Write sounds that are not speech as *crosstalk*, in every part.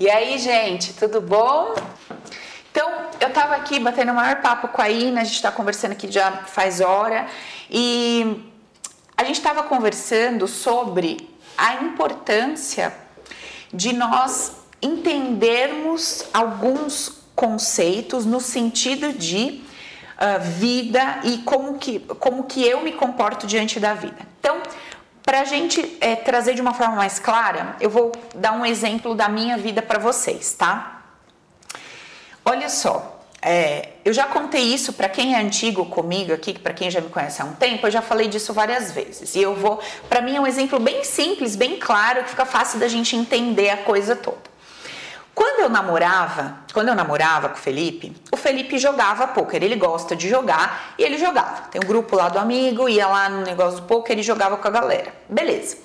E aí, gente, tudo bom? Então, eu tava aqui batendo o maior papo com a Ina, a gente tá conversando aqui já faz hora, e a gente tava conversando sobre a importância de nós entendermos alguns conceitos no sentido de uh, vida e como que, como que eu me comporto diante da vida. Então, para a gente é, trazer de uma forma mais clara, eu vou dar um exemplo da minha vida para vocês, tá? Olha só, é, eu já contei isso para quem é antigo comigo aqui, para quem já me conhece há um tempo, eu já falei disso várias vezes. E eu vou, para mim é um exemplo bem simples, bem claro, que fica fácil da gente entender a coisa toda. Quando eu namorava, quando eu namorava com o Felipe, o Felipe jogava poker, ele gosta de jogar e ele jogava. Tem um grupo lá do amigo, ia lá no negócio do poker e jogava com a galera. Beleza.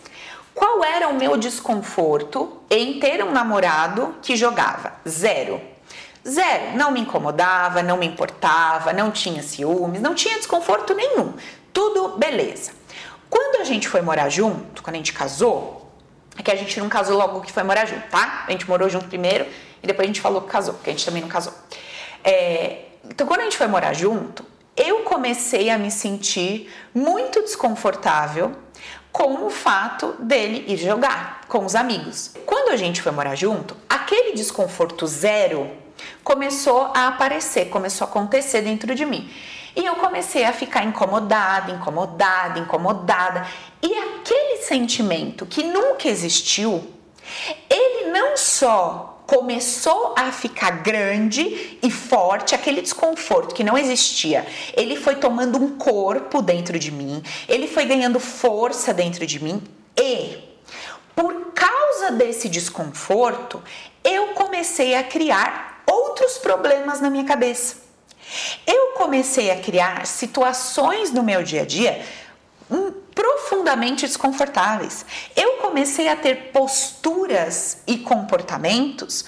Qual era o meu desconforto em ter um namorado que jogava? Zero. Zero. Não me incomodava, não me importava, não tinha ciúmes, não tinha desconforto nenhum. Tudo beleza. Quando a gente foi morar junto, quando a gente casou, é que a gente não casou logo que foi morar junto, tá? A gente morou junto primeiro e depois a gente falou que casou, porque a gente também não casou. É, então, quando a gente foi morar junto, eu comecei a me sentir muito desconfortável com o fato dele ir jogar com os amigos. Quando a gente foi morar junto, aquele desconforto zero começou a aparecer, começou a acontecer dentro de mim. E eu comecei a ficar incomodada, incomodada, incomodada. E aquele sentimento que nunca existiu, ele não só começou a ficar grande e forte, aquele desconforto que não existia, ele foi tomando um corpo dentro de mim, ele foi ganhando força dentro de mim e por causa desse desconforto, eu comecei a criar outros problemas na minha cabeça. Eu comecei a criar situações no meu dia a dia hum, profundamente desconfortáveis. Eu comecei a ter posturas e comportamentos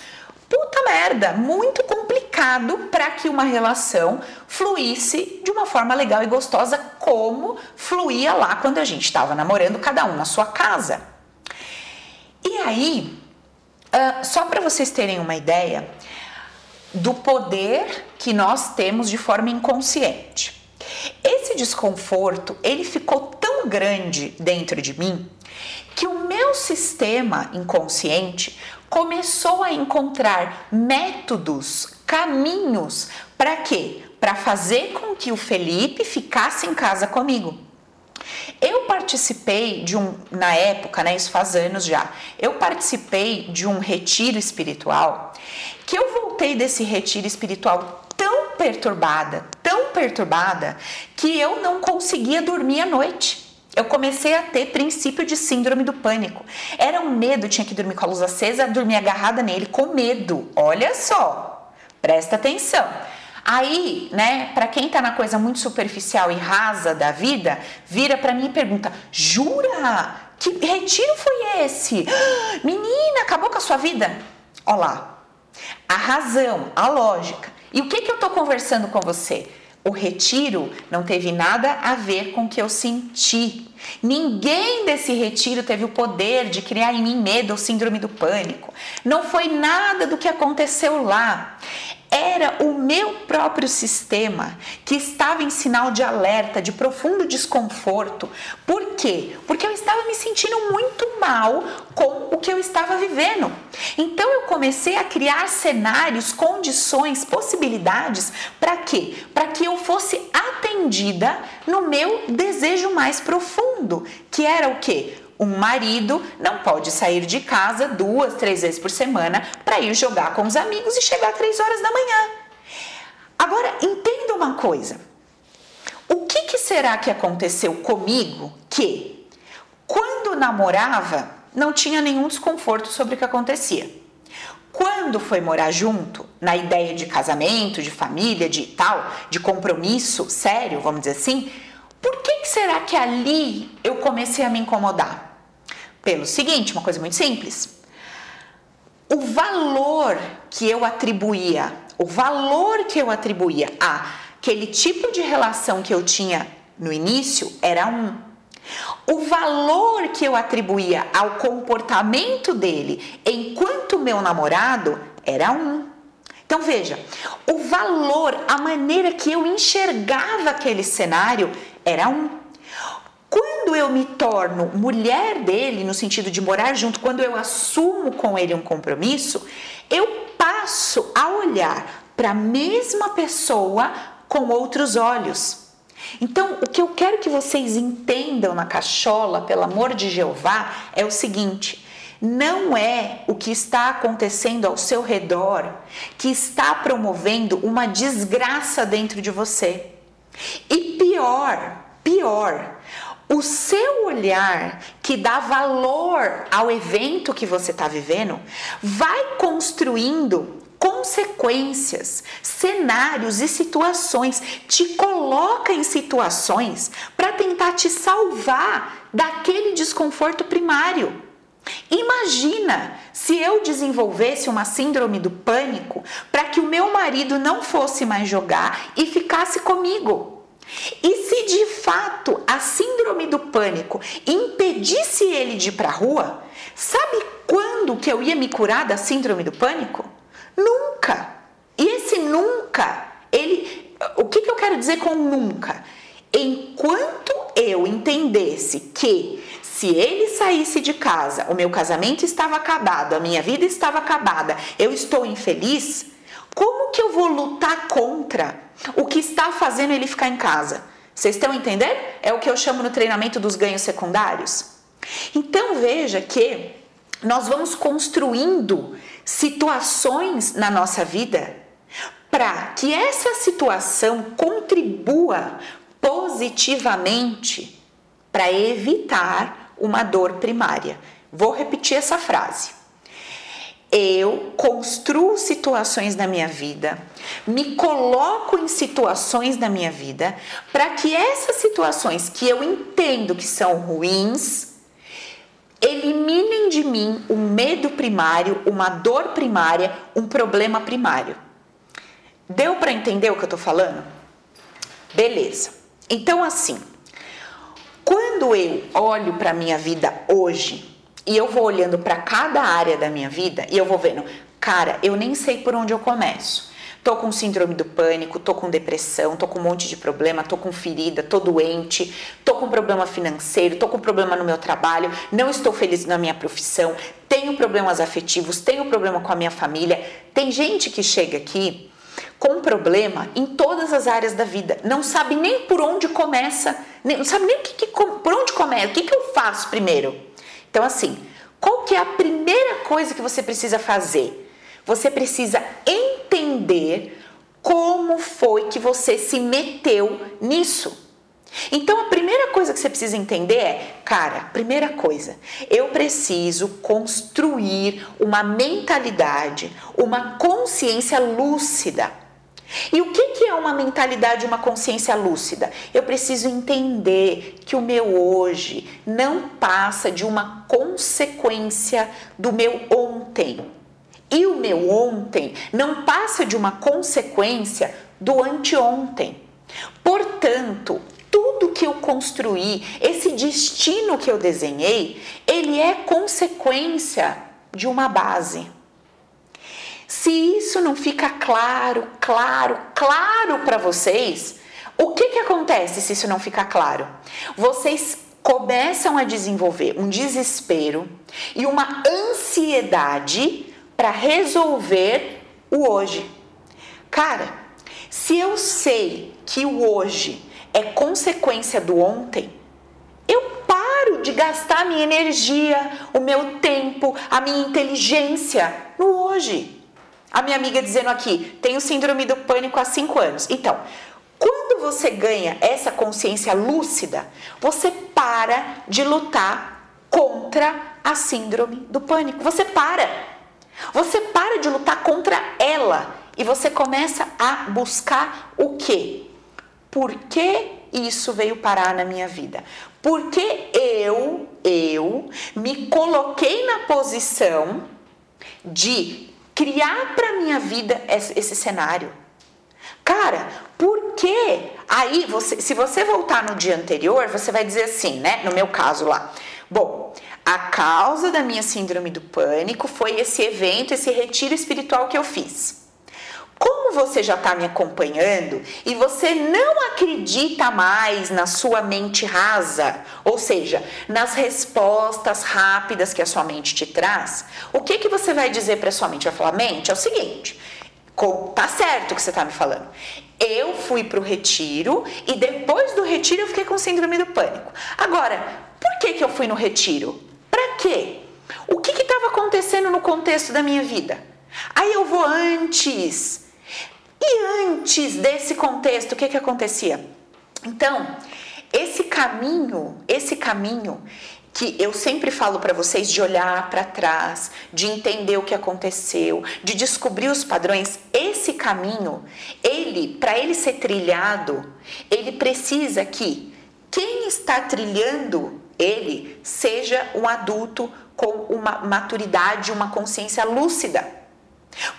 puta merda, muito complicado para que uma relação fluísse de uma forma legal e gostosa, como fluía lá quando a gente estava namorando, cada um na sua casa. E aí, uh, só para vocês terem uma ideia, do poder que nós temos de forma inconsciente. Esse desconforto, ele ficou tão grande dentro de mim que o meu sistema inconsciente começou a encontrar métodos, caminhos para quê? Para fazer com que o Felipe ficasse em casa comigo. Eu participei de um, na época, né, isso faz anos já, eu participei de um retiro espiritual que eu voltei desse retiro espiritual tão perturbada, tão perturbada, que eu não conseguia dormir à noite. Eu comecei a ter princípio de síndrome do pânico. Era um medo, tinha que dormir com a luz acesa, dormir agarrada nele com medo. Olha só, presta atenção. Aí, né, para quem tá na coisa muito superficial e rasa da vida, vira para mim e pergunta: "Jura? Que retiro foi esse? *gasps* Menina, acabou com a sua vida?" Olha lá, a razão, a lógica. E o que, que eu estou conversando com você? O retiro não teve nada a ver com o que eu senti. Ninguém desse retiro teve o poder de criar em mim medo ou síndrome do pânico. Não foi nada do que aconteceu lá era o meu próprio sistema que estava em sinal de alerta, de profundo desconforto. Por quê? Porque eu estava me sentindo muito mal com o que eu estava vivendo. Então eu comecei a criar cenários, condições, possibilidades para quê? Para que eu fosse atendida no meu desejo mais profundo, que era o quê? Um marido não pode sair de casa duas, três vezes por semana para ir jogar com os amigos e chegar três horas da manhã. Agora, entenda uma coisa. O que, que será que aconteceu comigo que, quando namorava, não tinha nenhum desconforto sobre o que acontecia? Quando foi morar junto, na ideia de casamento, de família, de tal, de compromisso sério, vamos dizer assim, por que, que será que ali eu comecei a me incomodar? Pelo seguinte, uma coisa muito simples. O valor que eu atribuía, o valor que eu atribuía a aquele tipo de relação que eu tinha no início era um. O valor que eu atribuía ao comportamento dele enquanto meu namorado era um. Então veja, o valor, a maneira que eu enxergava aquele cenário era um. Quando eu me torno mulher dele, no sentido de morar junto, quando eu assumo com ele um compromisso, eu passo a olhar para a mesma pessoa com outros olhos. Então, o que eu quero que vocês entendam na cachola, pelo amor de Jeová, é o seguinte: não é o que está acontecendo ao seu redor que está promovendo uma desgraça dentro de você. E pior, pior, o seu olhar que dá valor ao evento que você está vivendo vai construindo consequências, cenários e situações, te coloca em situações para tentar te salvar daquele desconforto primário. Imagina se eu desenvolvesse uma síndrome do pânico para que o meu marido não fosse mais jogar e ficasse comigo. E se de fato a síndrome do pânico impedisse ele de ir para a rua, sabe quando que eu ia me curar da síndrome do pânico? Nunca. E esse nunca, ele, o que, que eu quero dizer com nunca? Enquanto eu entendesse que se ele saísse de casa, o meu casamento estava acabado, a minha vida estava acabada, eu estou infeliz, como que eu vou lutar contra o que está fazendo ele ficar em casa? Vocês estão entendendo? É o que eu chamo no treinamento dos ganhos secundários. Então veja que nós vamos construindo situações na nossa vida para que essa situação contribua positivamente para evitar uma dor primária. Vou repetir essa frase. Eu construo situações na minha vida, me coloco em situações na minha vida, para que essas situações que eu entendo que são ruins, eliminem de mim um medo primário, uma dor primária, um problema primário. Deu para entender o que eu estou falando? Beleza. Então, assim, quando eu olho para minha vida hoje e eu vou olhando para cada área da minha vida e eu vou vendo, cara, eu nem sei por onde eu começo. Tô com síndrome do pânico, tô com depressão, tô com um monte de problema, tô com ferida, tô doente, tô com problema financeiro, tô com problema no meu trabalho, não estou feliz na minha profissão, tenho problemas afetivos, tenho problema com a minha família. Tem gente que chega aqui com problema em todas as áreas da vida, não sabe nem por onde começa, não sabe nem que, que, por onde começa, o que, que eu faço primeiro. Então, assim, qual que é a primeira coisa que você precisa fazer? Você precisa entender como foi que você se meteu nisso. Então, a primeira coisa que você precisa entender é, cara, primeira coisa, eu preciso construir uma mentalidade, uma consciência lúcida e o que, é uma mentalidade, uma consciência lúcida? Eu preciso entender que o meu hoje não passa de uma consequência do meu ontem. E o meu ontem não passa de uma consequência do anteontem. Portanto, tudo que eu construí, esse destino que eu desenhei, ele é consequência de uma base. Se isso não fica claro, claro, claro para vocês, o que, que acontece se isso não ficar claro? Vocês começam a desenvolver um desespero e uma ansiedade para resolver o hoje. Cara, se eu sei que o hoje é consequência do ontem, eu paro de gastar minha energia, o meu tempo, a minha inteligência no hoje. A minha amiga dizendo aqui, tenho síndrome do pânico há 5 anos. Então, quando você ganha essa consciência lúcida, você para de lutar contra a síndrome do pânico. Você para. Você para de lutar contra ela e você começa a buscar o quê? Por que isso veio parar na minha vida? Porque eu, eu me coloquei na posição de criar para minha vida esse cenário. Cara, por que? Aí, você, se você voltar no dia anterior, você vai dizer assim, né? No meu caso lá. Bom, a causa da minha síndrome do pânico foi esse evento, esse retiro espiritual que eu fiz. Como você já está me acompanhando e você não acredita mais na sua mente rasa, ou seja, nas respostas rápidas que a sua mente te traz, o que que você vai dizer para sua mente? Vai falar, mente, é o seguinte, tá certo o que você está me falando. Eu fui para o retiro e depois do retiro eu fiquei com síndrome do pânico. Agora, por que, que eu fui no retiro? Para quê? O que estava acontecendo no contexto da minha vida? Aí eu vou antes e antes desse contexto, o que, que acontecia? Então, esse caminho, esse caminho que eu sempre falo para vocês de olhar para trás, de entender o que aconteceu, de descobrir os padrões, esse caminho, ele, para ele ser trilhado, ele precisa que quem está trilhando ele seja um adulto com uma maturidade, uma consciência lúcida.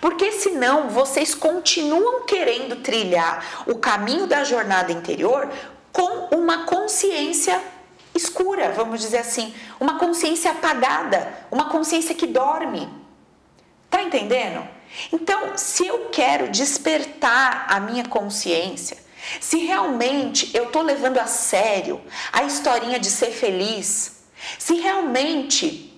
Porque senão vocês continuam querendo trilhar o caminho da jornada interior com uma consciência escura, vamos dizer assim, uma consciência apagada, uma consciência que dorme. Tá entendendo? Então, se eu quero despertar a minha consciência, se realmente eu estou levando a sério a historinha de ser feliz, se realmente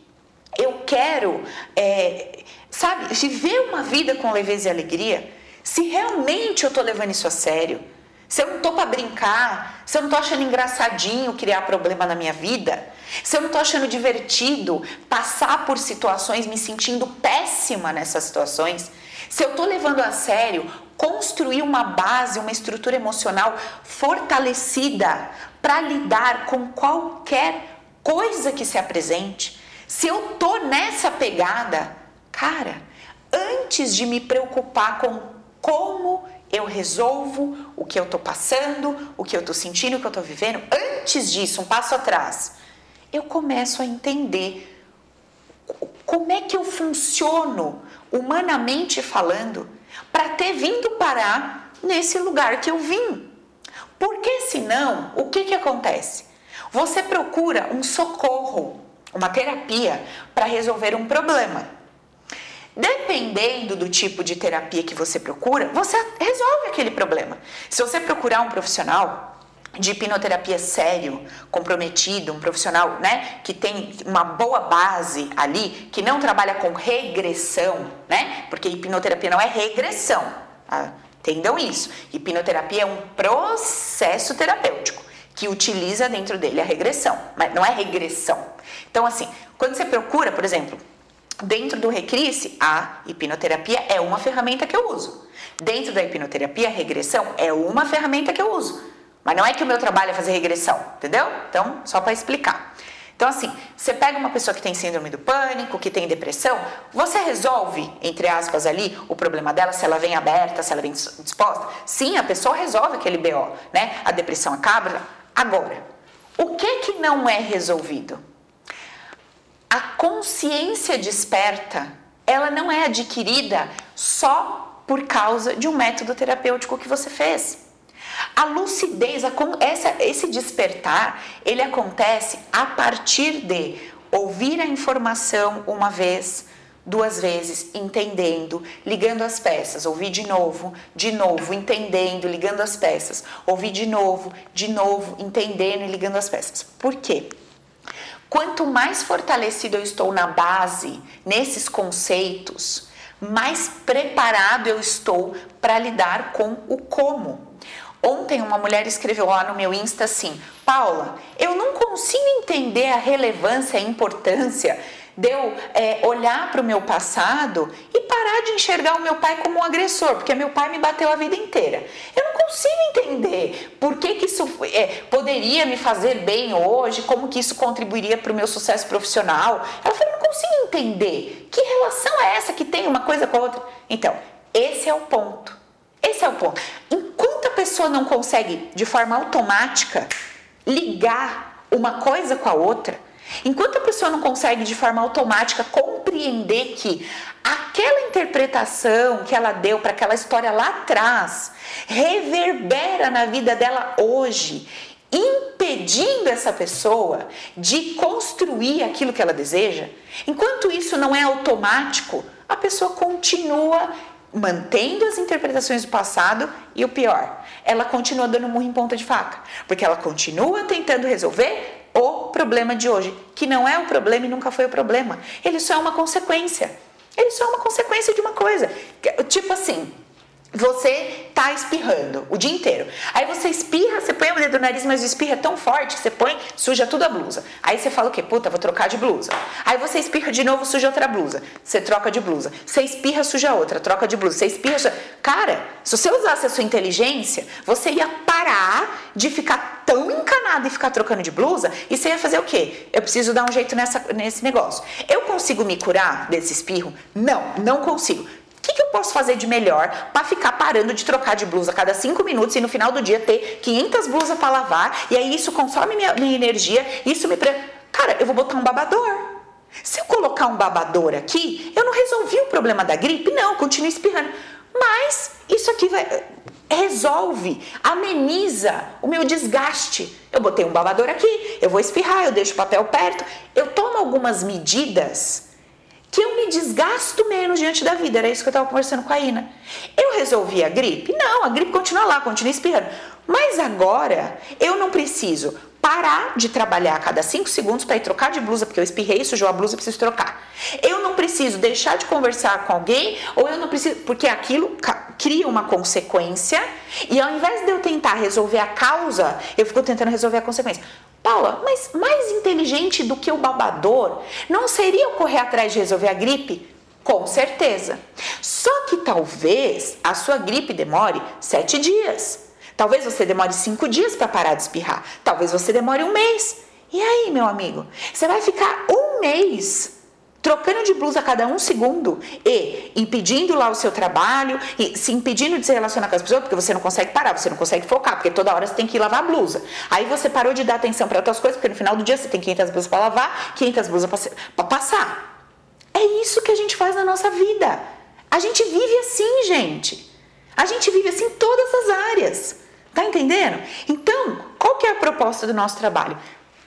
eu quero é, sabe, viver uma vida com leveza e alegria, se realmente eu estou levando isso a sério, se eu não estou para brincar, se eu não estou achando engraçadinho criar problema na minha vida, se eu não estou achando divertido passar por situações me sentindo péssima nessas situações, se eu estou levando a sério construir uma base, uma estrutura emocional fortalecida para lidar com qualquer coisa que se apresente, se eu estou nessa pegada, Cara, antes de me preocupar com como eu resolvo o que eu tô passando, o que eu tô sentindo, o que eu tô vivendo, antes disso, um passo atrás, eu começo a entender como é que eu funciono, humanamente falando, para ter vindo parar nesse lugar que eu vim. Porque senão, o que que acontece? Você procura um socorro, uma terapia para resolver um problema. Dependendo do tipo de terapia que você procura, você resolve aquele problema. Se você procurar um profissional de hipnoterapia sério, comprometido, um profissional, né, que tem uma boa base ali, que não trabalha com regressão, né? Porque hipnoterapia não é regressão. Tá? Entendam isso. Hipnoterapia é um processo terapêutico que utiliza dentro dele a regressão, mas não é regressão. Então, assim, quando você procura, por exemplo, Dentro do Recrisse, a hipnoterapia é uma ferramenta que eu uso. Dentro da hipnoterapia, a regressão é uma ferramenta que eu uso. Mas não é que o meu trabalho é fazer regressão, entendeu? Então, só para explicar. Então, assim, você pega uma pessoa que tem síndrome do pânico, que tem depressão, você resolve, entre aspas, ali, o problema dela, se ela vem aberta, se ela vem disposta. Sim, a pessoa resolve aquele BO, né? A depressão acaba. Agora, o que que não é resolvido? A consciência desperta, ela não é adquirida só por causa de um método terapêutico que você fez. A lucidez, a, essa, esse despertar, ele acontece a partir de ouvir a informação uma vez, duas vezes, entendendo, ligando as peças, ouvir de novo, de novo, entendendo, ligando as peças, ouvir de novo, de novo, entendendo e ligando as peças. Por quê? Quanto mais fortalecido eu estou na base, nesses conceitos, mais preparado eu estou para lidar com o como. Ontem uma mulher escreveu lá no meu Insta assim: Paula, eu não consigo entender a relevância e a importância de eu é, olhar para o meu passado e parar de enxergar o meu pai como um agressor, porque meu pai me bateu a vida inteira. Eu não consigo entender por que, que isso é, poderia me fazer bem hoje, como que isso contribuiria para o meu sucesso profissional. Ela falou, não consigo entender. Que relação é essa que tem uma coisa com a outra? Então, esse é o ponto. Esse é o ponto. Enquanto a pessoa não consegue, de forma automática, ligar uma coisa com a outra, Enquanto a pessoa não consegue de forma automática compreender que aquela interpretação que ela deu para aquela história lá atrás reverbera na vida dela hoje, impedindo essa pessoa de construir aquilo que ela deseja, enquanto isso não é automático, a pessoa continua mantendo as interpretações do passado e o pior, ela continua dando murro em ponta de faca, porque ela continua tentando resolver o problema de hoje, que não é o problema e nunca foi o problema. Ele só é uma consequência. Ele só é uma consequência de uma coisa. Tipo assim, você tá espirrando o dia inteiro. Aí você espirra, você põe o dedo no nariz, mas o espirro é tão forte que você põe, suja tudo a blusa. Aí você fala o quê? Puta, vou trocar de blusa. Aí você espirra de novo, suja outra blusa. Você troca de blusa. Você espirra, suja outra, troca de blusa. Você espirra, suja... Cara, se você usasse a sua inteligência, você ia parar de ficar tão encanado e ficar trocando de blusa e você ia fazer o quê? Eu preciso dar um jeito nessa, nesse negócio. Eu consigo me curar desse espirro? Não, não consigo. Que, que, eu posso fazer de melhor para ficar parando de trocar de blusa a cada cinco minutos e no final do dia ter 500 blusas para lavar e aí isso consome minha, minha energia, isso me... Pre... Cara, eu vou botar um babador. Se eu colocar um babador aqui, eu não resolvi o problema da gripe? Não, continuo espirrando. Mas isso aqui vai, resolve, ameniza o meu desgaste. Eu botei um babador aqui, eu vou espirrar, eu deixo o papel perto, eu tomo algumas medidas que eu me desgasto menos diante da vida. Era isso que eu estava conversando com a Ina. Eu resolvi a gripe? Não, a gripe continua lá, continua espirrando. Mas agora eu não preciso parar de trabalhar a cada 5 segundos para ir trocar de blusa, porque eu espirrei, sujou a blusa e preciso trocar. Eu não preciso deixar de conversar com alguém, ou eu não preciso, porque aquilo cria uma consequência, e ao invés de eu tentar resolver a causa, eu fico tentando resolver a consequência. Paula, mas mais inteligente do que o babador não seria correr atrás de resolver a gripe? Com certeza. Só que talvez a sua gripe demore sete dias. Talvez você demore cinco dias para parar de espirrar. Talvez você demore um mês. E aí, meu amigo? Você vai ficar um mês trocando de blusa a cada um segundo e impedindo lá o seu trabalho e se impedindo de se relacionar com as pessoas porque você não consegue parar, você não consegue focar, porque toda hora você tem que ir lavar a blusa. Aí você parou de dar atenção para outras coisas, porque no final do dia você tem 500 blusas para lavar, 500 blusas para passar. É isso que a gente faz na nossa vida. A gente vive assim, gente. A gente vive assim em todas as áreas. Tá entendendo? Então, qual que é a proposta do nosso trabalho?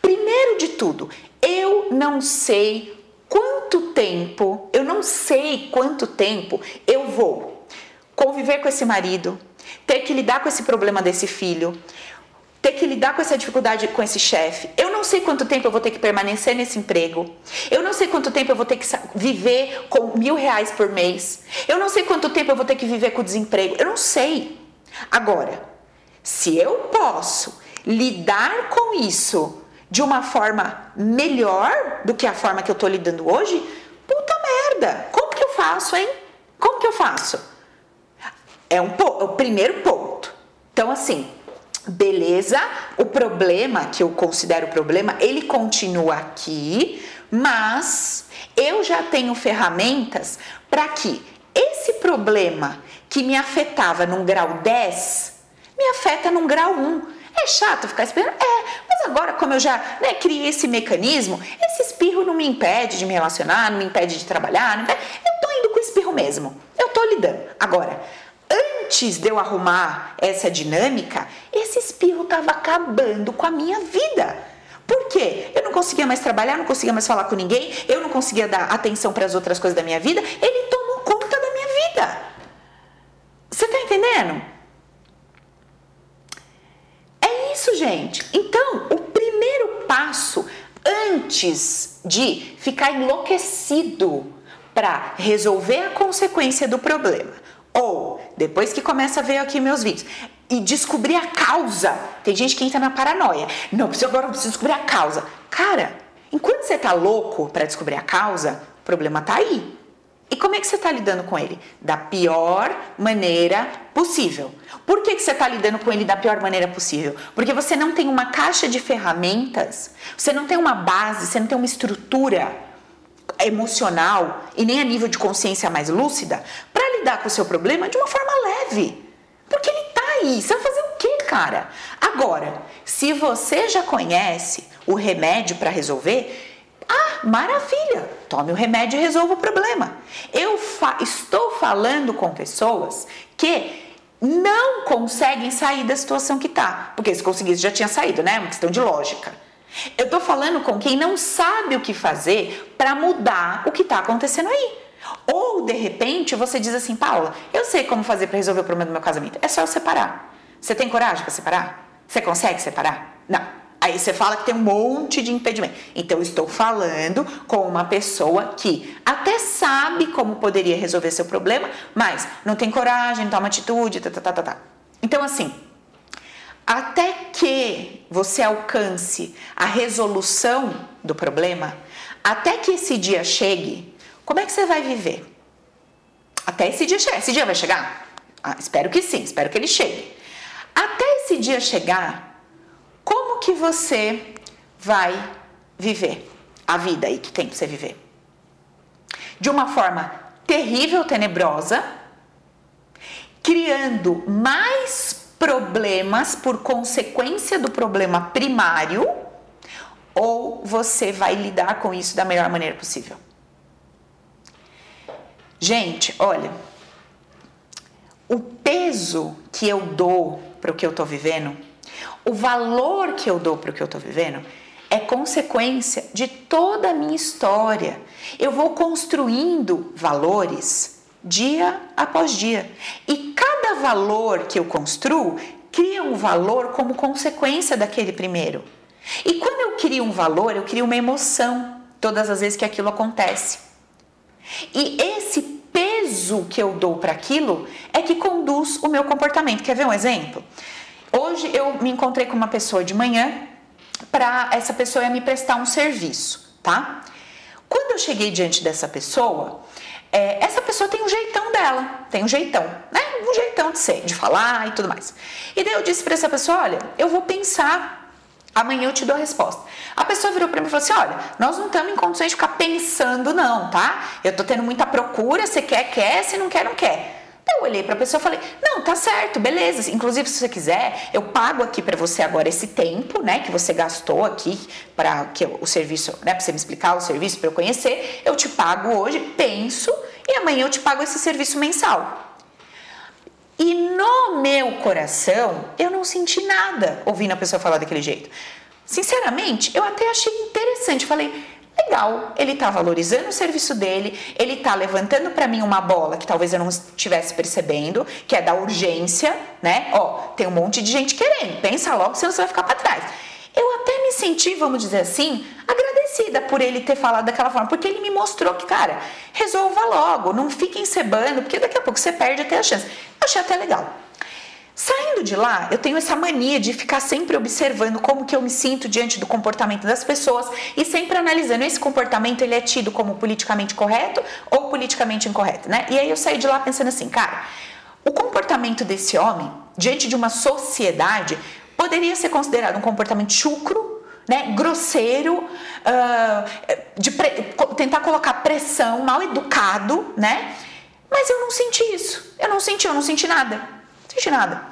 Primeiro de tudo, eu não sei quanto tempo, eu não sei quanto tempo eu vou conviver com esse marido, ter que lidar com esse problema desse filho, ter que lidar com essa dificuldade com esse chefe. Eu não sei quanto tempo eu vou ter que permanecer nesse emprego. Eu não sei quanto tempo eu vou ter que viver com mil reais por mês. Eu não sei quanto tempo eu vou ter que viver com desemprego. Eu não sei. Agora, se eu posso lidar com isso de uma forma melhor do que a forma que eu tô lidando hoje, puta merda, como que eu faço, hein? Como que eu faço? É um é o primeiro ponto. Então, assim, beleza, o problema que eu considero problema, ele continua aqui, mas eu já tenho ferramentas para que esse problema que me afetava num grau 10 me afeta num grau 1. É chato ficar esperando? É, agora, como eu já né, criei esse mecanismo, esse espirro não me impede de me relacionar, não me impede de trabalhar, impede, eu tô indo com o espirro mesmo, eu tô lidando. Agora, antes de eu arrumar essa dinâmica, esse espirro tava acabando com a minha vida. Por quê? Eu não conseguia mais trabalhar, não conseguia mais falar com ninguém, eu não conseguia dar atenção para as outras coisas da minha vida, ele tomou conta da minha vida. Você tá entendendo? Isso, gente. Então, o primeiro passo antes de ficar enlouquecido para resolver a consequência do problema, ou depois que começa a ver aqui meus vídeos e descobrir a causa. Tem gente que entra na paranoia. Não, preciso agora preciso descobrir a causa. Cara, enquanto você tá louco para descobrir a causa, o problema tá aí. E como é que você está lidando com ele? Da pior maneira possível. Por que, que você está lidando com ele da pior maneira possível? Porque você não tem uma caixa de ferramentas, você não tem uma base, você não tem uma estrutura emocional e nem a nível de consciência mais lúcida para lidar com o seu problema de uma forma leve. Porque ele está aí. Você vai fazer o quê, cara? Agora, se você já conhece o remédio para resolver, maravilha, tome o remédio e resolva o problema. Eu fa estou falando com pessoas que não conseguem sair da situação que tá, porque se conseguisse já tinha saído, né? É uma questão de lógica. Eu tô falando com quem não sabe o que fazer para mudar o que tá acontecendo aí. Ou de repente você diz assim, Paula, eu sei como fazer para resolver o problema do meu casamento. É só eu separar. Você tem coragem para separar? Você consegue separar? Não. Aí você fala que tem um monte de impedimento. Então, estou falando com uma pessoa que até sabe como poderia resolver seu problema, mas não tem coragem, não toma atitude, tá, tá, tá, tá, tá. Então, assim, até que você alcance a resolução do problema, até que esse dia chegue, como é que você vai viver? Até esse dia chegar. Esse dia vai chegar? Ah, espero que sim, espero que ele chegue. Até esse dia chegar, que você vai viver a vida aí que tem para você viver? De uma forma terrível, tenebrosa, criando mais problemas por consequência do problema primário, ou você vai lidar com isso da melhor maneira possível? Gente, olha, o peso que eu dou para o que eu estou vivendo o valor que eu dou para o que eu estou vivendo é consequência de toda a minha história. Eu vou construindo valores dia após dia. E cada valor que eu construo cria um valor como consequência daquele primeiro. E quando eu crio um valor, eu crio uma emoção todas as vezes que aquilo acontece. E esse peso que eu dou para aquilo é que conduz o meu comportamento. Quer ver um exemplo? Hoje eu me encontrei com uma pessoa de manhã para essa pessoa ia me prestar um serviço, tá? Quando eu cheguei diante dessa pessoa, é, essa pessoa tem um jeitão dela, tem um jeitão, né? Um jeitão de ser, de falar e tudo mais. E daí eu disse para essa pessoa: olha, eu vou pensar, amanhã eu te dou a resposta. A pessoa virou para mim e falou assim: olha, nós não estamos em condições de ficar pensando, não, tá? Eu tô tendo muita procura, você quer, quer, se não quer, não quer. Eu olhei para a pessoa e falei: "Não, tá certo, beleza. Inclusive, se você quiser, eu pago aqui para você agora esse tempo, né, que você gastou aqui para que o serviço, né, para você me explicar o serviço para eu conhecer, eu te pago hoje, penso, e amanhã eu te pago esse serviço mensal." E no meu coração, eu não senti nada ouvindo a pessoa falar daquele jeito. Sinceramente, eu até achei interessante. Falei, legal, ele está valorizando o serviço dele, ele está levantando para mim uma bola que talvez eu não estivesse percebendo, que é da urgência, né? Ó, tem um monte de gente querendo, pensa logo, senão você vai ficar para trás. Eu até me senti, vamos dizer assim, agradecida por ele ter falado daquela forma, porque ele me mostrou que, cara, resolva logo, não fique encebando, porque daqui a pouco você perde até a chance. Eu achei até legal. Saindo de lá, eu tenho essa mania de ficar sempre observando como que eu me sinto diante do comportamento das pessoas e sempre analisando esse comportamento ele é tido como politicamente correto ou politicamente incorreto, né? E aí eu saí de lá pensando assim, cara, o comportamento desse homem diante de uma sociedade poderia ser considerado um comportamento chucro, né, grosseiro, uh, de tentar colocar pressão, mal educado, né? Mas eu não senti isso. Eu não senti, eu não senti nada senti nada.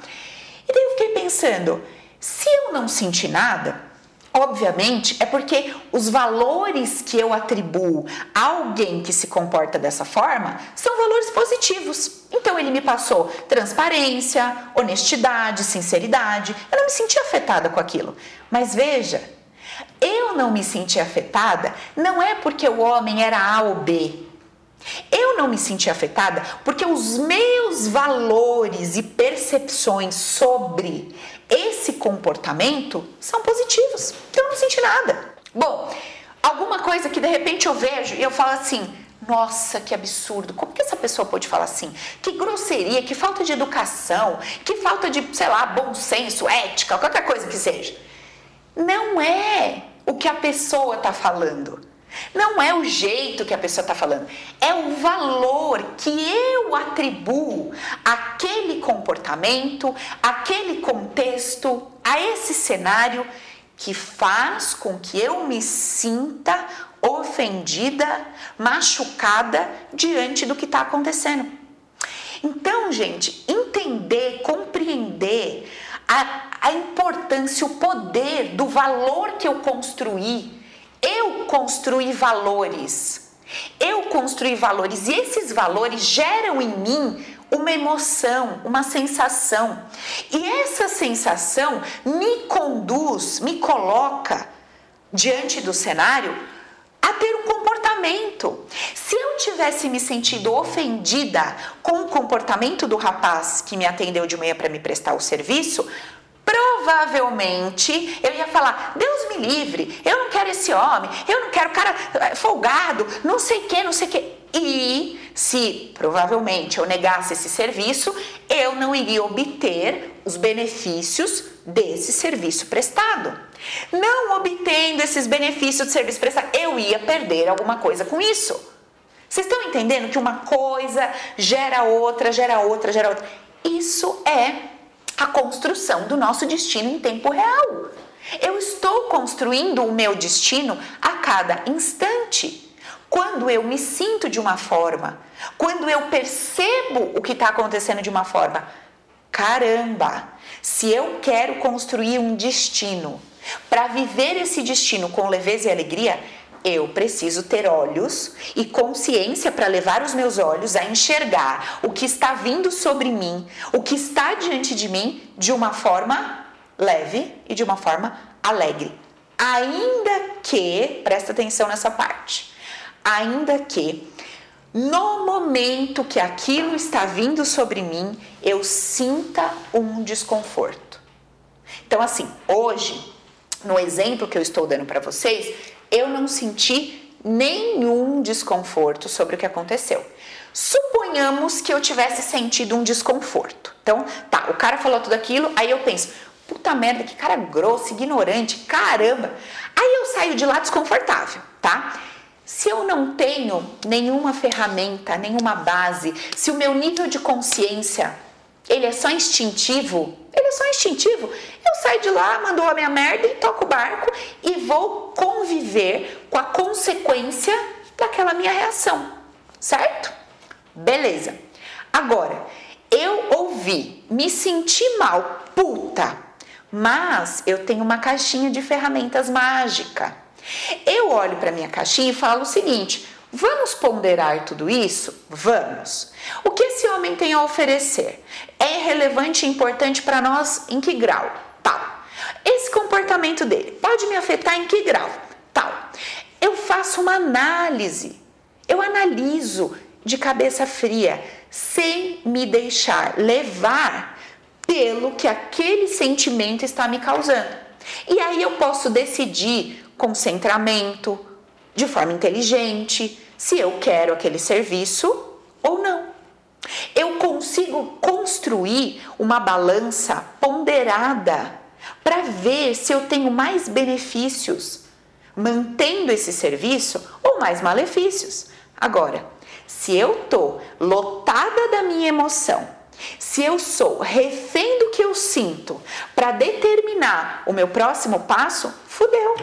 E daí eu fiquei pensando, se eu não senti nada, obviamente é porque os valores que eu atribuo a alguém que se comporta dessa forma são valores positivos. Então ele me passou transparência, honestidade, sinceridade. Eu não me senti afetada com aquilo. Mas veja, eu não me senti afetada não é porque o homem era A ou B. Eu não me senti afetada porque os meus valores e percepções sobre esse comportamento são positivos. Então eu não senti nada. Bom, alguma coisa que de repente eu vejo e eu falo assim: nossa, que absurdo. Como que essa pessoa pode falar assim? Que grosseria, que falta de educação, que falta de, sei lá, bom senso, ética, qualquer coisa que seja. Não é o que a pessoa está falando. Não é o jeito que a pessoa está falando, é o valor que eu atribuo àquele comportamento, àquele contexto, a esse cenário que faz com que eu me sinta ofendida, machucada diante do que está acontecendo. Então, gente, entender, compreender a, a importância, o poder do valor que eu construí Eu construí valores. Eu construí valores e esses valores geram em mim uma emoção, uma sensação. E essa sensação me conduz, me coloca diante do cenário a ter um comportamento. Se eu tivesse me sentido ofendida com o comportamento do rapaz que me atendeu de manhã para me prestar o serviço, provavelmente eu ia falar: Deus me livre, eu não quero esse homem, eu não quero cara eh, folgado, não sei o que, não sei o que. E se provavelmente eu negasse esse serviço, eu não iria obter os benefícios desse serviço prestado. Não obtendo esses benefícios de serviço prestado, eu ia perder alguma coisa com isso. Vocês estão entendendo que uma coisa gera outra, gera outra, gera outra? Isso é a construção do nosso destino em tempo real. Eu estou construindo o meu destino a cada instante. Quando eu me sinto de uma forma, quando eu percebo o que está acontecendo de uma forma, caramba, se eu quero construir um destino, para viver esse destino com leveza e alegria, eu preciso ter olhos e consciência para levar os meus olhos a enxergar o que está vindo sobre mim, o que está diante de mim, de uma forma leve e de uma forma alegre. Ainda que, presta atenção nessa parte, ainda que no momento que aquilo está vindo sobre mim, eu sinta um desconforto. Então, assim, hoje, no exemplo que eu estou dando para vocês, eu não senti nenhum desconforto sobre o que aconteceu. Suponhamos que eu tivesse sentido um desconforto. Então, tá, o cara falou tudo aquilo, aí eu penso, puta merda, que cara grosso, ignorante, caramba. Aí eu saio de lá desconfortável, tá? Se eu não tenho nenhuma ferramenta, nenhuma base, se o meu nível de consciência ele é só instintivo, ele é só instintivo, eu saio de lá, mando a minha merda e toco o barco e vou conviver com a consequência daquela minha reação, certo? Beleza. Agora, eu ouvi, me senti mal, puta, mas eu tenho uma caixinha de ferramentas mágica. Eu olho para minha caixinha e falo o seguinte: vamos ponderar tudo isso? Vamos. O que esse homem tem a oferecer? É relevante e importante para nós em que grau? Tal. Esse comportamento dele pode me afetar em que grau? Tal. Eu faço uma análise. Eu analiso de cabeça fria, sem me deixar levar pelo que aquele sentimento está me causando. E aí eu posso decidir concentramento, de forma inteligente, se eu quero aquele serviço ou não. Eu consigo construir uma balança ponderada para ver se eu tenho mais benefícios mantendo esse serviço ou mais malefícios. Agora, se eu tô lotada da minha emoção, se eu sou refém do que eu sinto para determinar o meu próximo passo, fudeu.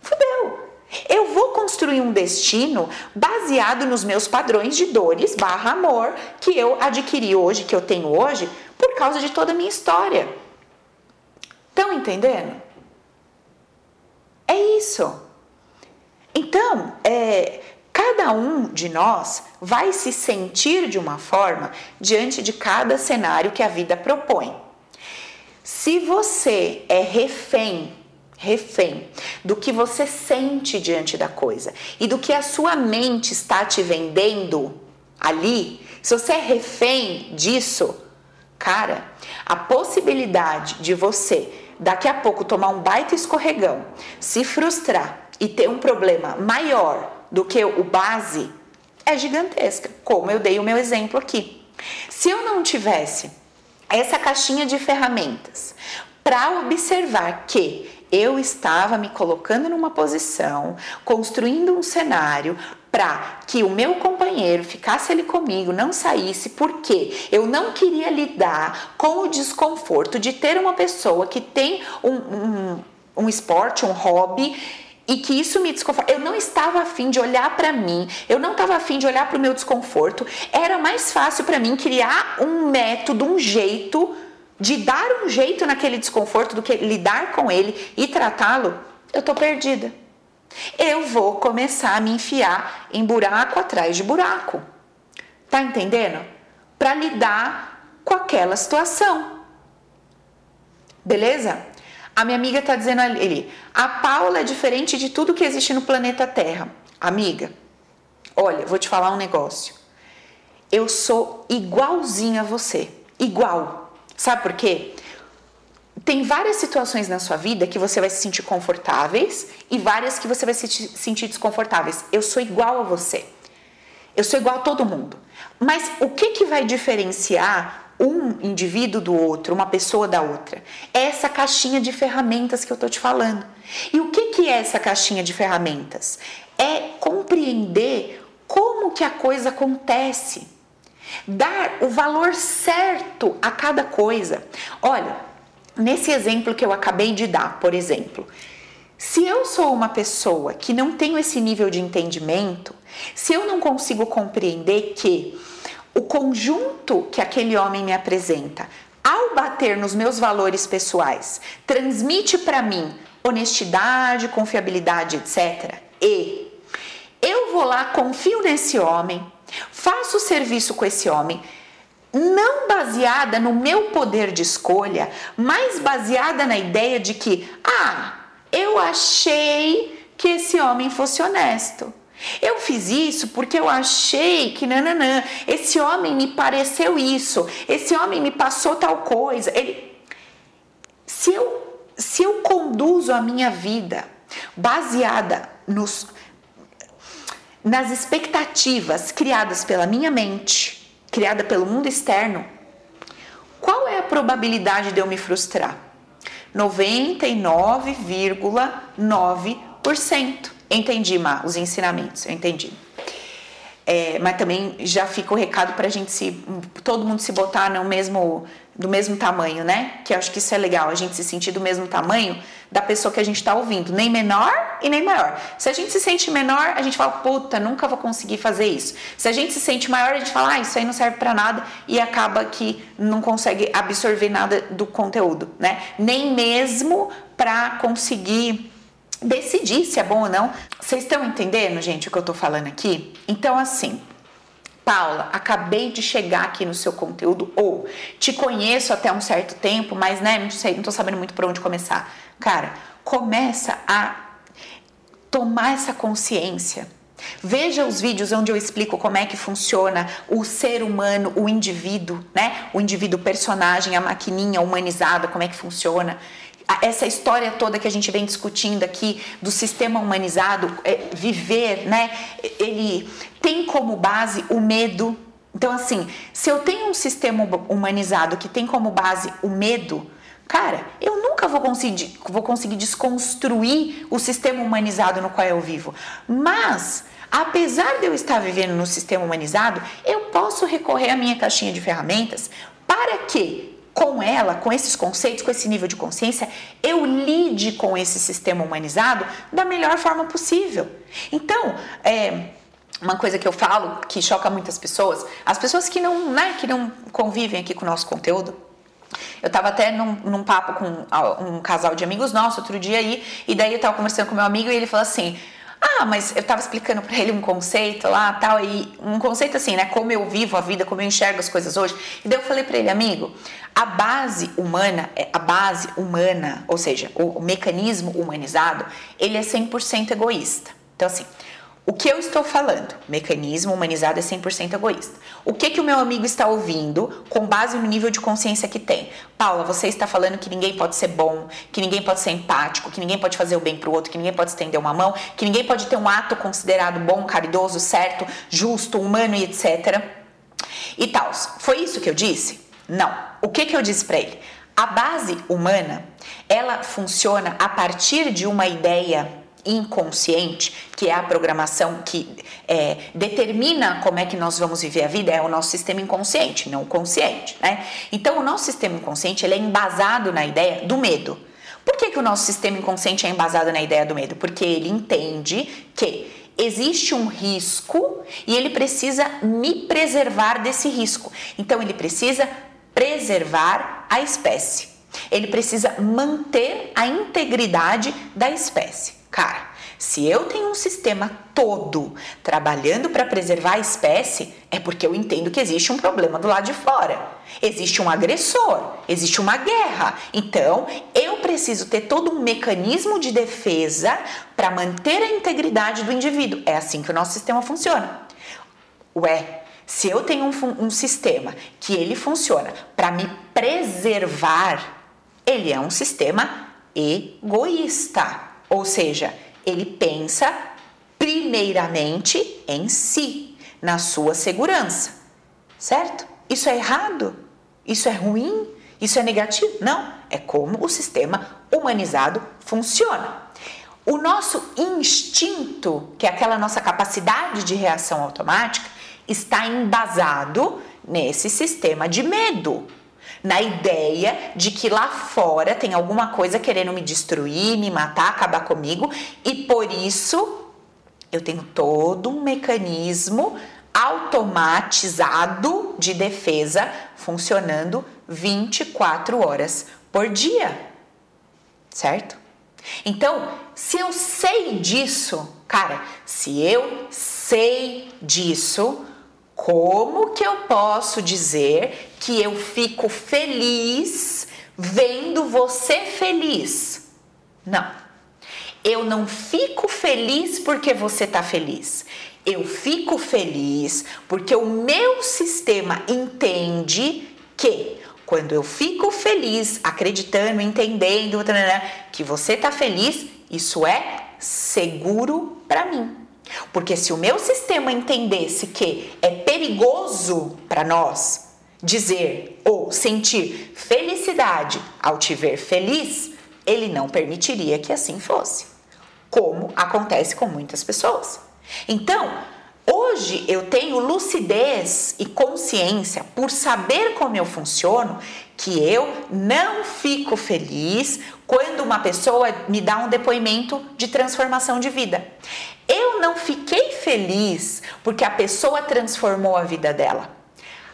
Fudeu. Eu vou construir um destino baseado nos meus padrões de dores barra amor que eu adquiri hoje, que eu tenho hoje, por causa de toda a minha história. Estão entendendo? É isso. Então, é, cada um de nós vai se sentir de uma forma diante de cada cenário que a vida propõe. Se você é refém refém do que você sente diante da coisa e do que a sua mente está te vendendo ali, se você é refém disso, cara, a possibilidade de você daqui a pouco tomar um baita escorregão, se frustrar e ter um problema maior do que o base é gigantesca, como eu dei o meu exemplo aqui. Se eu não tivesse essa caixinha de ferramentas para observar que eu estava me colocando numa posição, construindo um cenário para que o meu companheiro ficasse ali comigo, não saísse, porque eu não queria lidar com o desconforto de ter uma pessoa que tem um, um, um esporte, um hobby e que isso me desconforta. Eu não estava afim de olhar para mim, eu não estava afim de olhar para o meu desconforto. Era mais fácil para mim criar um método, um jeito de dar um jeito naquele desconforto do que lidar com ele e tratá-lo, eu tô perdida. eu vou começar a me enfiar em buraco atrás de buraco. Tá entendendo? Para lidar com aquela situação. Beleza? A minha amiga tá dizendo ali, a Paula é diferente de tudo que existe no planeta Terra. Amiga, olha, vou te falar um negócio. Eu sou igualzinha a você, igual. Sabe por quê? tem várias situações na sua vida que você vai se sentir confortáveis e várias que você vai se sentir desconfortáveis. Eu sou igual a você. Eu sou igual a todo mundo. Mas o que, que vai diferenciar um indivíduo do outro, uma pessoa da outra? É essa caixinha de ferramentas que eu tô te falando. E o que, que é essa caixinha de ferramentas? É compreender como que a coisa acontece. Dar o valor certo a cada coisa. Olha, Nesse exemplo que eu acabei de dar, por exemplo, se eu sou uma pessoa que não tenho esse nível de entendimento, se eu não consigo compreender que o conjunto que aquele homem me apresenta, ao bater nos meus valores pessoais, transmite para mim honestidade, confiabilidade, etc. E eu vou lá, confio nesse homem, faço serviço com esse homem, não baseada no meu poder de escolha, mas baseada na ideia de que, ah, eu achei que esse homem fosse honesto. Eu fiz isso porque eu achei que nananã, esse homem me pareceu isso, esse homem me passou tal coisa. Ele se eu se eu conduzo a minha vida baseada nos nas expectativas criadas pela minha mente, criada pelo mundo externo, qual é a probabilidade de eu me frustrar? 99,9%. Entendi, Má, os ensinamentos, eu entendi. É, mas também já fica o recado para a gente se todo mundo se botar no mesmo do mesmo tamanho, né? Que acho que isso é legal, a gente se sentir do mesmo tamanho da pessoa que a gente está ouvindo, nem menor e nem maior. Se a gente se sente menor, a gente fala, puta, nunca vou conseguir fazer isso. Se a gente se sente maior, a gente fala, ah, isso aí não serve para nada e acaba que não consegue absorver nada do conteúdo, né? Nem mesmo para conseguir decidir se é bom ou não. Vocês estão entendendo, gente, o que eu tô falando aqui? Então, assim, Paula, acabei de chegar aqui no seu conteúdo, ou te conheço até um certo tempo, mas né, não sei, não tô sabendo muito por onde começar. Cara, começa a tomar essa consciência. Veja os vídeos onde eu explico como é que funciona o ser humano, o indivíduo, né? O indivíduo personagem, a maquininha humanizada, como é que funciona essa história toda que a gente vem discutindo aqui do sistema humanizado, é, viver, né? Ele tem como base o medo. Então, assim, se eu tenho um sistema humanizado que tem como base o medo, cara, eu nunca vou conseguir, vou conseguir desconstruir o sistema humanizado no qual eu vivo. Mas, apesar de eu estar vivendo no sistema humanizado, eu posso recorrer à minha caixinha de ferramentas para que com ela, com esses conceitos, com esse nível de consciência, eu lide com esse sistema humanizado da melhor forma possível. Então, é, uma coisa que eu falo que choca muitas pessoas, as pessoas que não, né, que não convivem aqui com o nosso conteúdo, eu estava até num, num, papo com um casal de amigos nossos outro dia aí, e daí eu estava conversando com meu amigo e ele falou assim: ah, mas eu tava explicando para ele um conceito lá, tal, e um conceito assim, né, como eu vivo a vida, como eu enxergo as coisas hoje. E daí eu falei para ele, amigo, a base humana, é, a base humana, ou seja, o, mecanismo humanizado, ele é 100% egoísta. Então assim, o que eu estou falando? Mecanismo humanizado é 100% egoísta. O que que o meu amigo está ouvindo com base no nível de consciência que tem? Paula, você está falando que ninguém pode ser bom, que ninguém pode ser empático, que ninguém pode fazer o bem para o outro, que ninguém pode estender uma mão, que ninguém pode ter um ato considerado bom, caridoso, certo, justo, humano e etc. E tal. Foi isso que eu disse? Não. O que que eu disse para ele? A base humana, ela funciona a partir de uma ideia inconsciente, que é a programação que é, determina como é que nós vamos viver a vida, é o nosso sistema inconsciente, não o consciente, né? Então, o nosso sistema inconsciente ele é embasado na ideia do medo. Por que, que o nosso sistema inconsciente é embasado na ideia do medo? Porque ele entende que existe um risco e ele precisa me preservar desse risco. Então, ele precisa preservar a espécie. Ele precisa manter a integridade da espécie. Cara, Se eu tenho um sistema todo trabalhando para preservar a espécie, é porque eu entendo que existe um problema do lado de fora. Existe um agressor, existe uma guerra. Então, eu preciso ter todo um mecanismo de defesa para manter a integridade do indivíduo. É assim que o nosso sistema funciona. Ué, se eu tenho um, um sistema que ele funciona para me preservar, ele é um sistema egoísta. Ou seja, ele pensa primeiramente em si, na sua segurança, certo? Isso é errado? Isso é ruim? Isso é negativo? Não, é como o sistema humanizado funciona. O nosso instinto, que é aquela nossa capacidade de reação automática, está embasado nesse sistema de medo, na ideia de que lá fora tem alguma coisa querendo me destruir, me matar, acabar comigo e por isso eu tenho todo um mecanismo automatizado de defesa funcionando 24 horas por dia. Certo? Então, se eu sei disso, cara, se eu sei disso, como que eu posso dizer que eu fico feliz vendo você feliz? Não. Eu não fico feliz porque você está feliz. Eu fico feliz porque o meu sistema entende que quando eu fico feliz, acreditando, entendendo que você está feliz, isso é seguro para mim. Porque se o meu sistema entendesse que é perigoso para nós dizer ou sentir felicidade ao te ver feliz, ele não permitiria que assim fosse, como acontece com muitas pessoas. Então, hoje eu tenho lucidez e consciência por saber como eu funciono, que eu não fico feliz quando uma pessoa me dá um depoimento de transformação de vida. Eu não fiquei feliz porque a pessoa transformou a vida dela.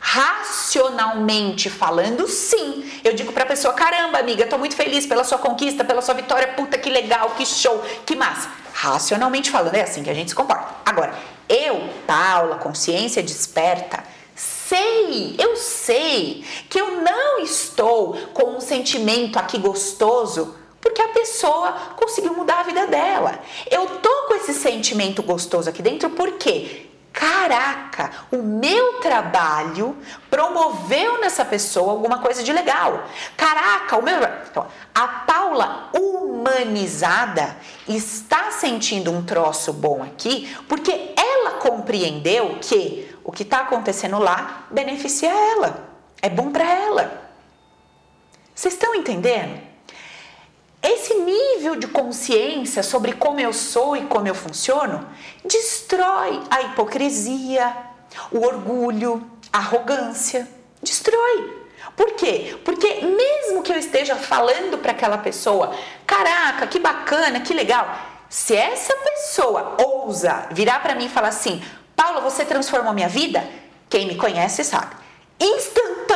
Racionalmente falando, sim. Eu digo pra pessoa: caramba, amiga, tô muito feliz pela sua conquista, pela sua vitória, puta que legal, que show, que massa. Racionalmente falando, é assim que a gente se comporta. Agora, eu, Paula, consciência desperta, sei, eu sei que eu não estou com um sentimento aqui gostoso porque a pessoa conseguiu mudar a vida dela. Eu tô com esse sentimento gostoso aqui dentro porque Caraca, o meu trabalho promoveu nessa pessoa alguma coisa de legal. Caraca, o meu. Então, a Paula humanizada está sentindo um troço bom aqui porque ela compreendeu que o que está acontecendo lá beneficia ela, é bom para ela. Vocês estão entendendo? Esse nível de consciência sobre como eu sou e como eu funciono destrói a hipocrisia, o orgulho, a arrogância. Destrói. Por quê? Porque mesmo que eu esteja falando para aquela pessoa, caraca, que bacana, que legal, se essa pessoa ousa virar para mim e falar assim, Paula, você transformou minha vida, quem me conhece sabe. Instantaneamente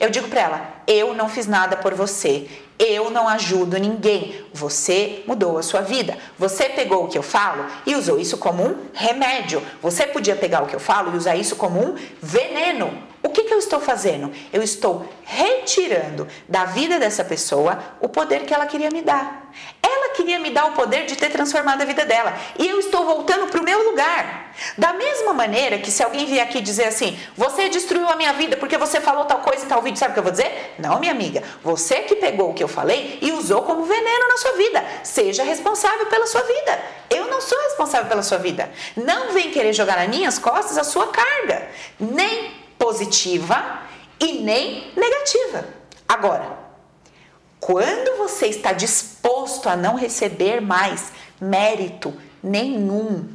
eu digo para ela, eu não fiz nada por você, eu não ajudo ninguém. Você mudou a sua vida. Você pegou o que eu falo e usou isso como um remédio. Você podia pegar o que eu falo e usar isso como um veneno. O que, que eu estou fazendo? Eu estou retirando da vida dessa pessoa o poder que ela queria me dar. Ela queria me dar o poder de ter transformado a vida dela. E eu estou voltando para o meu lugar. Da mesma maneira que se alguém vier aqui dizer assim, você destruiu a minha vida porque você falou tal coisa em tal vídeo, sabe o que eu vou dizer? Não, minha amiga, você que pegou o que eu falei e usou como veneno na sua vida. Seja responsável pela sua vida. Eu não sou responsável pela sua vida. Não vem querer jogar nas minhas costas a sua carga, nem positiva e nem negativa. Agora, quando você está disposto a não receber mais mérito nenhum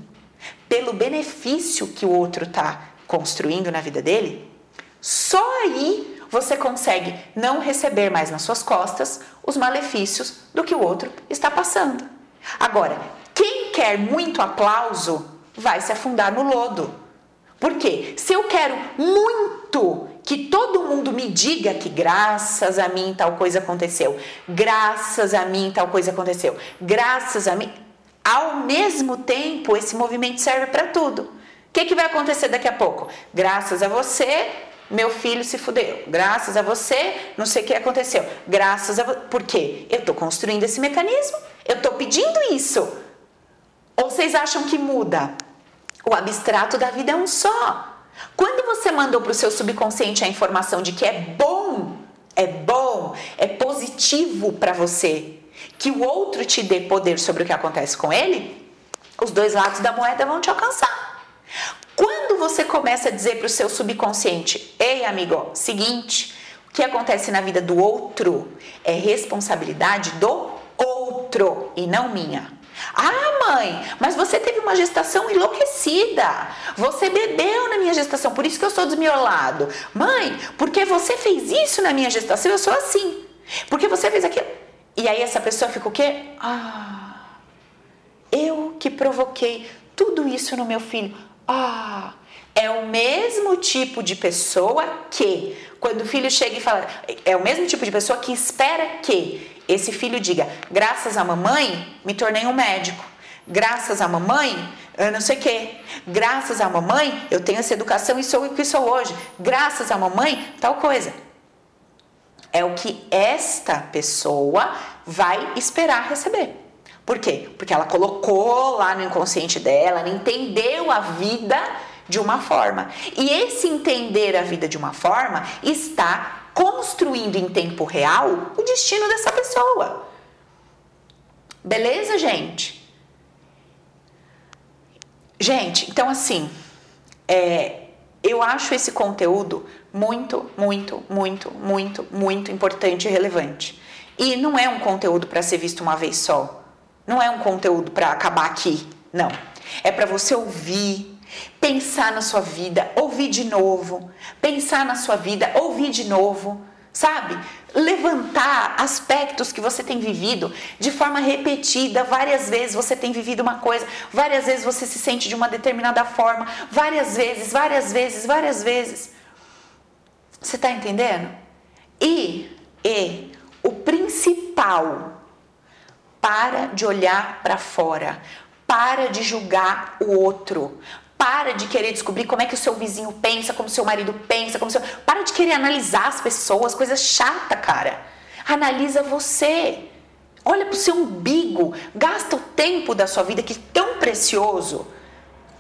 pelo benefício que o outro está construindo na vida dele, só aí você consegue não receber mais nas suas costas os malefícios do que o outro está passando. Agora, quem quer muito aplauso vai se afundar no lodo. Por quê? Se eu quero muito que todo mundo me diga que graças a mim tal coisa aconteceu, graças a mim tal coisa aconteceu, graças a mim. Ao mesmo tempo, esse movimento serve para tudo. O que, que vai acontecer daqui a pouco? Graças a você, meu filho se fudeu. Graças a você, não sei o que aconteceu. Graças a você. Por quê? Eu estou construindo esse mecanismo. Eu estou pedindo isso. Ou vocês acham que muda? O abstrato da vida é um só. Quando você mandou para o seu subconsciente a informação de que é bom, é bom, é positivo para você, que o outro te dê poder sobre o que acontece com ele, os dois lados da moeda vão te alcançar. Quando você começa a dizer para o seu subconsciente, ei amigo, seguinte, o que acontece na vida do outro é responsabilidade do outro e não minha. Ah, mãe, mas você teve uma gestação enlouquecida. Você bebeu na minha gestação, por isso que eu sou desmiolado. Mãe, porque você fez isso na minha gestação, eu sou assim. Porque você fez aquilo. E aí essa pessoa fica o quê? Ah, eu que provoquei tudo isso no meu filho. Ah, é o mesmo tipo de pessoa que, quando o filho chega e fala, é o mesmo tipo de pessoa que espera que esse filho diga: graças à mamãe, me tornei um médico. Graças à mamãe, eu não sei o quê. Graças à mamãe, eu tenho essa educação e sou o que sou hoje. Graças à mamãe, tal coisa. É o que esta pessoa vai esperar receber. Por quê? Porque ela colocou lá no inconsciente dela, ela entendeu a vida de uma forma. E esse entender a vida de uma forma está construindo em tempo real o destino dessa pessoa. Beleza, gente? Gente, então assim, é, eu acho esse conteúdo muito, muito, muito, muito, muito importante e relevante. E não é um conteúdo para ser visto uma vez só. Não é um conteúdo para acabar aqui, não. É para você ouvir, pensar na sua vida, ouvir de novo, pensar na sua vida, ouvir de novo, sabe? Levantar aspectos que você tem vivido de forma repetida, várias vezes você tem vivido uma coisa, várias vezes você se sente de uma determinada forma, várias vezes, várias vezes, várias vezes. Você está entendendo? E, e o principal para de olhar para fora. Para de julgar o outro. Para de querer descobrir como é que o seu vizinho pensa, como o seu marido pensa, como seu. Para de querer analisar as pessoas, coisa chata, cara. Analisa você. Olha pro seu umbigo, gasta o tempo da sua vida que é tão precioso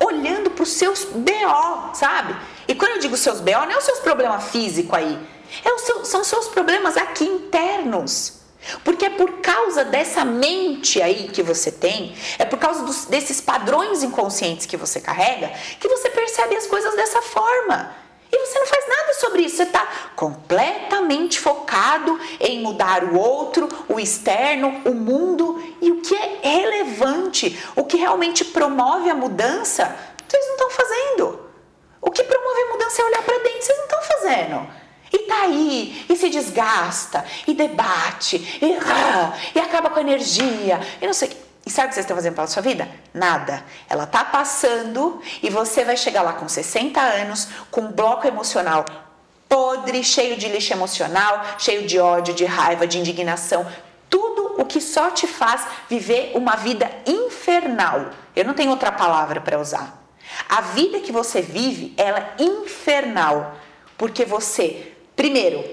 olhando para os seus BO, sabe? E quando eu digo seus BO, não é os seus problemas físicos aí, é seu, são seus problemas aqui internos. Porque é por causa dessa mente aí que você tem, é por causa dos, desses padrões inconscientes que você carrega, que você percebe as coisas dessa forma. E você não faz nada sobre isso, você está completamente focado em mudar o outro, o externo, o mundo e o que é relevante, o que realmente promove a mudança, vocês não estão fazendo. O que promove a mudança é olhar para dentro, vocês não estão fazendo. E tá aí, e se desgasta, e debate, e, ah, e acaba com a energia, e não sei o que. E sabe o que vocês estão fazendo pela sua vida? Nada. Ela tá passando e você vai chegar lá com 60 anos, com um bloco emocional podre, cheio de lixo emocional, cheio de ódio, de raiva, de indignação. Tudo o que só te faz viver uma vida infernal. Eu não tenho outra palavra para usar. A vida que você vive, ela é infernal, porque você Primeiro,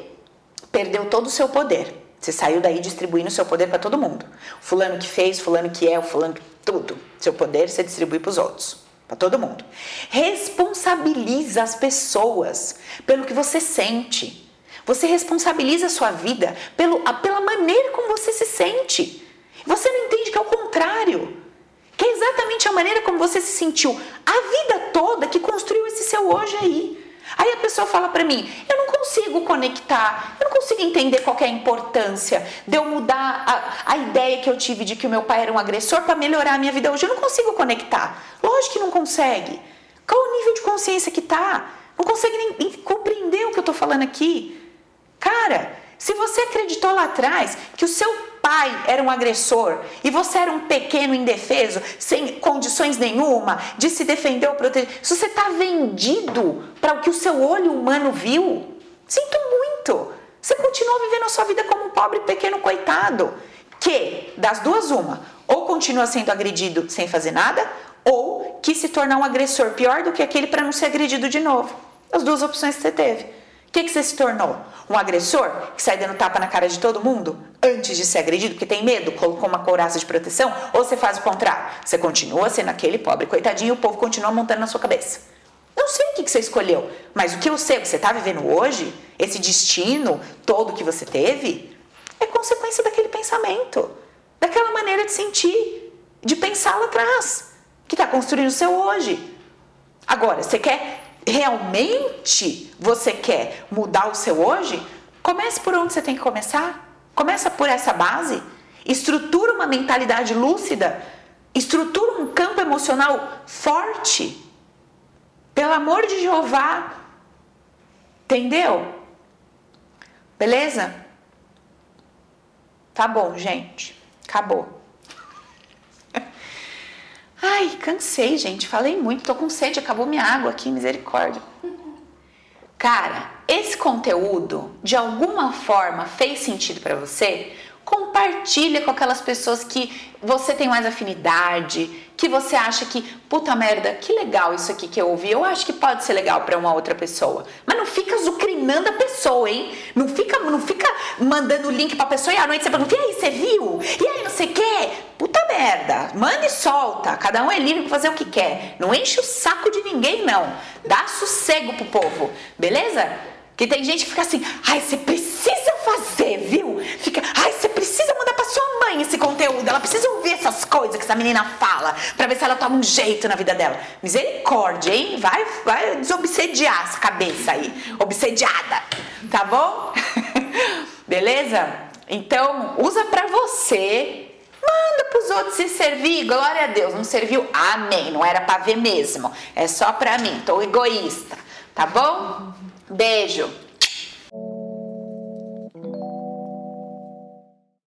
perdeu todo o seu poder. Você saiu daí distribuindo o seu poder para todo mundo. Fulano que fez, fulano que é, fulano tudo. Seu poder você distribui para os outros, para todo mundo. Responsabiliza as pessoas pelo que você sente. Você responsabiliza a sua vida pelo, pela maneira como você se sente. Você não entende que é o contrário. Que é exatamente a maneira como você se sentiu a vida toda que construiu esse seu hoje aí. Aí a pessoa fala para mim: eu não consigo conectar, eu não consigo entender qual é a importância de eu mudar a, a ideia que eu tive de que o meu pai era um agressor para melhorar a minha vida hoje. Eu não consigo conectar. Lógico que não consegue. Qual o nível de consciência que tá? Não consegue nem compreender o que eu tô falando aqui. Cara, se você acreditou lá atrás que o seu pai era um agressor e você era um pequeno indefeso, sem condições nenhuma de se defender ou proteger, se você está vendido para o que o seu olho humano viu, sinto muito. Você continua vivendo a sua vida como um pobre pequeno coitado. Que, das duas, uma, ou continua sendo agredido sem fazer nada, ou quis se tornar um agressor pior do que aquele para não ser agredido de novo. As duas opções que você teve. O que, que você se tornou? Um agressor que sai dando tapa na cara de todo mundo antes de ser agredido, porque tem medo, colocou uma couraça de proteção? Ou você faz o contrário? Você continua sendo aquele pobre coitadinho e o povo continua montando na sua cabeça. Não sei o que, que você escolheu, mas o que eu sei, o que você está vivendo hoje, esse destino todo que você teve, é consequência daquele pensamento, daquela maneira de sentir, de pensar lá atrás, que está construindo o seu hoje. Agora, você quer realmente você quer mudar o seu hoje, comece por onde você tem que começar. Começa por essa base. Estrutura uma mentalidade lúcida. Estrutura um campo emocional forte. Pelo amor de Jeová. Entendeu? Beleza? Tá bom, gente. Acabou. *laughs* Ai, cansei, gente. Falei muito, tô com sede, acabou minha água aqui, misericórdia. Cara, esse conteúdo de alguma forma fez sentido para você? Compartilha com aquelas pessoas que você tem mais afinidade, que você acha que, puta merda, que legal isso aqui que eu ouvi. Eu acho que pode ser legal para uma outra pessoa. Mas não fica zucrinando a pessoa, hein? Não fica, não fica mandando link pra pessoa e à noite você pergunta: "E aí, você viu? E aí, não sei o quê?" Puta merda. Manda e solta. Cada um é livre para fazer o que quer. Não enche o saco de ninguém não. Dá sossego pro povo. Beleza? Que tem gente que fica assim: "Ai, você precisa fazer, viu? Fica, ai, você mãe esse conteúdo. Ela precisa ouvir essas coisas que essa menina fala para ver se ela toma um jeito na vida dela. Misericórdia, hein? Vai, vai desobsediar essa cabeça aí, obsediada, tá bom? *laughs* Beleza? Então, usa para você. Manda para os outros se servir, glória a Deus. Não serviu? Amém. Não era para ver mesmo. É só para mim. Tô egoísta, tá bom? Beijo.